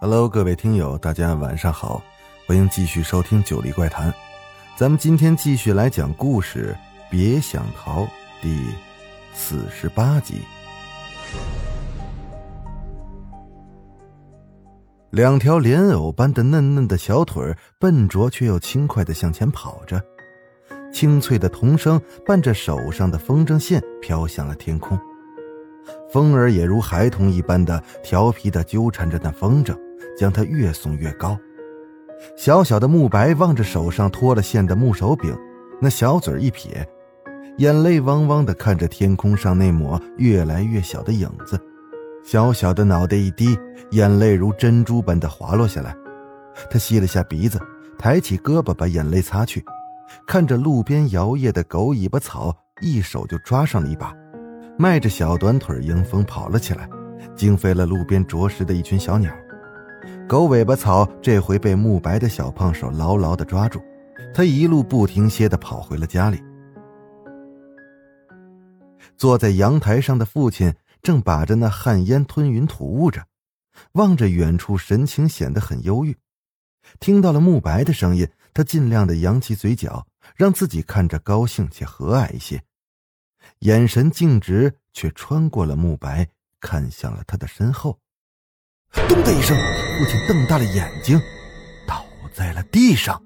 Hello，各位听友，大家晚上好，欢迎继续收听《九黎怪谈》。咱们今天继续来讲故事，别想逃第四十八集。两条莲藕般的嫩嫩的小腿，笨拙却又轻快的向前跑着，清脆的童声伴着手上的风筝线飘向了天空。风儿也如孩童一般的调皮的纠缠着那风筝。将它越送越高。小小的慕白望着手上脱了线的木手柄，那小嘴一撇，眼泪汪汪的看着天空上那抹越来越小的影子。小小的脑袋一低，眼泪如珍珠般的滑落下来。他吸了下鼻子，抬起胳膊把眼泪擦去，看着路边摇曳的狗尾巴草，一手就抓上了一把，迈着小短腿迎风跑了起来，惊飞了路边啄食的一群小鸟。狗尾巴草这回被慕白的小胖手牢牢的抓住，他一路不停歇的跑回了家里。坐在阳台上的父亲正把着那旱烟吞云吐雾着，望着远处，神情显得很忧郁。听到了慕白的声音，他尽量的扬起嘴角，让自己看着高兴且和蔼一些，眼神径直，却穿过了慕白，看向了他的身后。咚的一声，父亲瞪大了眼睛，倒在了地上。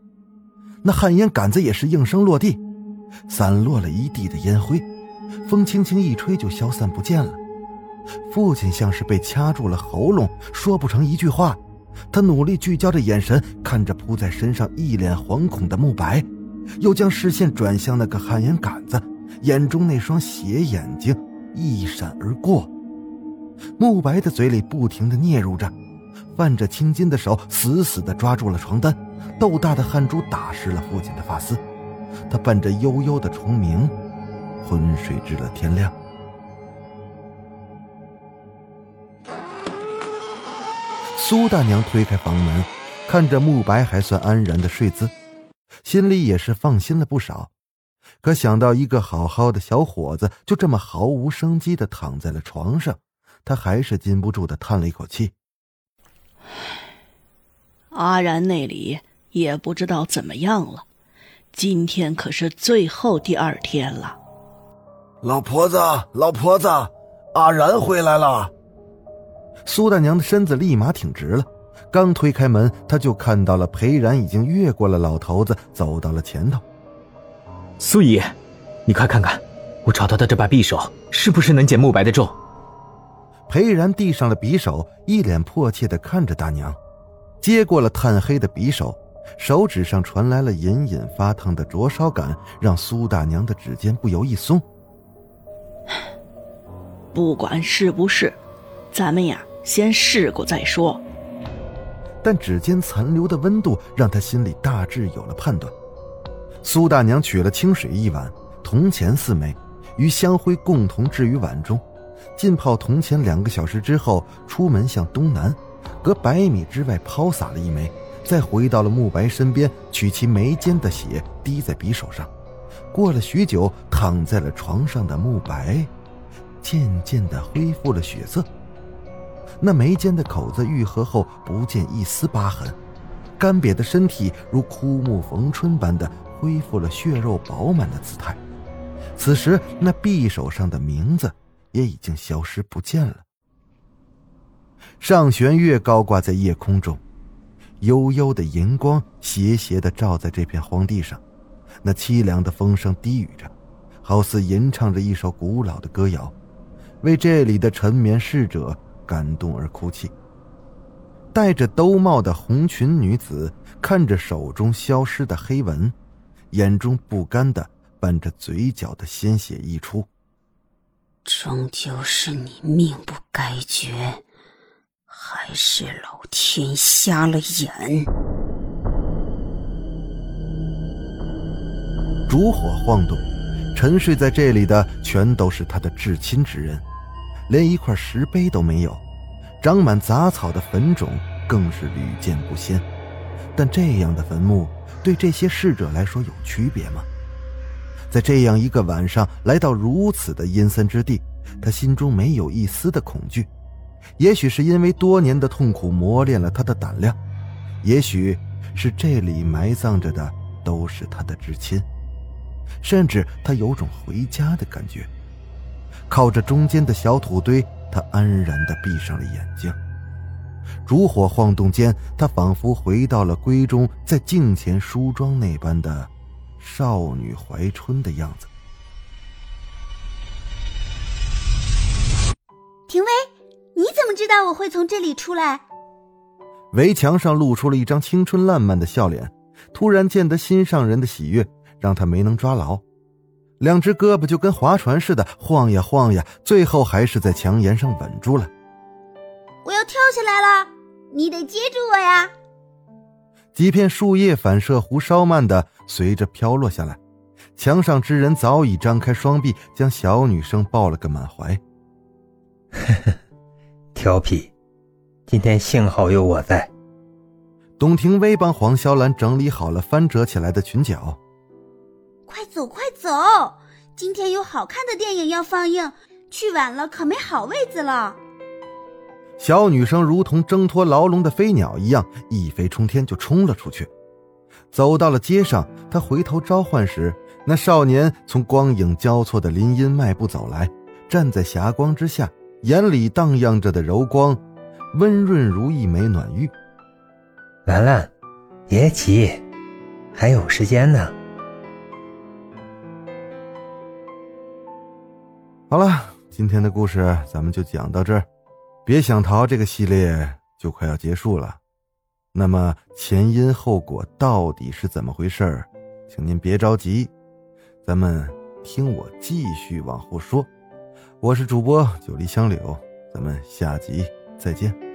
那旱烟杆子也是应声落地，散落了一地的烟灰，风轻轻一吹就消散不见了。父亲像是被掐住了喉咙，说不成一句话。他努力聚焦着眼神，看着扑在身上一脸惶恐的慕白，又将视线转向那个旱烟杆子，眼中那双斜眼睛一闪而过。慕白的嘴里不停的嗫嚅着，泛着青筋的手死死的抓住了床单，豆大的汗珠打湿了父亲的发丝。他伴着悠悠的虫鸣，昏睡至了天亮。苏大娘推开房门，看着慕白还算安然的睡姿，心里也是放心了不少。可想到一个好好的小伙子就这么毫无生机的躺在了床上。他还是禁不住的叹了一口气。阿然那里也不知道怎么样了，今天可是最后第二天了。老婆子，老婆子，阿然回来了。苏大娘的身子立马挺直了，刚推开门，她就看到了裴然已经越过了老头子，走到了前头。苏姨，你快看看，我找到的这把匕首是不是能解慕白的咒？裴然递上了匕首，一脸迫切的看着大娘，接过了炭黑的匕首，手指上传来了隐隐发烫的灼烧感，让苏大娘的指尖不由一松。不管是不是，咱们呀，先试过再说。但指尖残留的温度让他心里大致有了判断。苏大娘取了清水一碗，铜钱四枚，与香灰共同置于碗中。浸泡铜钱两个小时之后，出门向东南，隔百米之外抛洒了一枚，再回到了慕白身边，取其眉间的血滴在匕首上。过了许久，躺在了床上的慕白，渐渐的恢复了血色。那眉间的口子愈合后，不见一丝疤痕，干瘪的身体如枯木逢春般的恢复了血肉饱满的姿态。此时，那匕首上的名字。也已经消失不见了。上弦月高挂在夜空中，悠悠的银光斜斜的照在这片荒地上，那凄凉的风声低语着，好似吟唱着一首古老的歌谣，为这里的沉眠逝者感动而哭泣。戴着兜帽的红裙女子看着手中消失的黑纹，眼中不甘的伴着嘴角的鲜血溢出。终究是你命不该绝还是老天瞎了眼。烛火晃动沉睡在这里的全都是他的至亲之人连一块石碑都没有长满杂草的坟冢更是屡见不鲜。但这样的坟墓对这些逝者来说有区别吗？在这样一个晚上来到如此的阴森之地，他心中没有一丝的恐惧。也许是因为多年的痛苦磨练了他的胆量，也许是这里埋葬着的都是他的至亲，甚至他有种回家的感觉。靠着中间的小土堆，他安然地闭上了眼睛。烛火晃动间，他仿佛回到了闺中在镜前梳妆那般的少女怀春的样子。廷威，你怎么知道我会从这里出来？围墙上露出了一张青春烂漫的笑脸，突然见得心上人的喜悦，让他没能抓牢，两只胳膊就跟划船似的晃呀晃呀，最后还是在墙沿上稳住了。我要跳下来了，你得接住我呀！几片树叶反射弧稍慢的随着飘落下来，墙上之人早已张开双臂，将小女生抱了个满怀。呵呵，调皮，今天幸好有我在。董廷威帮黄潇兰整理好了翻折起来的裙角。快走快走，今天有好看的电影要放映，去晚了可没好位子了。小女生如同挣脱牢笼的飞鸟一样，一飞冲天就冲了出去，走到了街上。她回头召唤时，那少年从光影交错的林荫迈步走来，站在霞光之下，眼里荡漾着的柔光，温润如一枚暖玉。兰兰，别急，还有时间呢。好了，今天的故事咱们就讲到这儿。别想逃这个系列就快要结束了，那么前因后果到底是怎么回事儿请您别着急，咱们听我继续往后说。我是主播九黎香柳，咱们下集再见。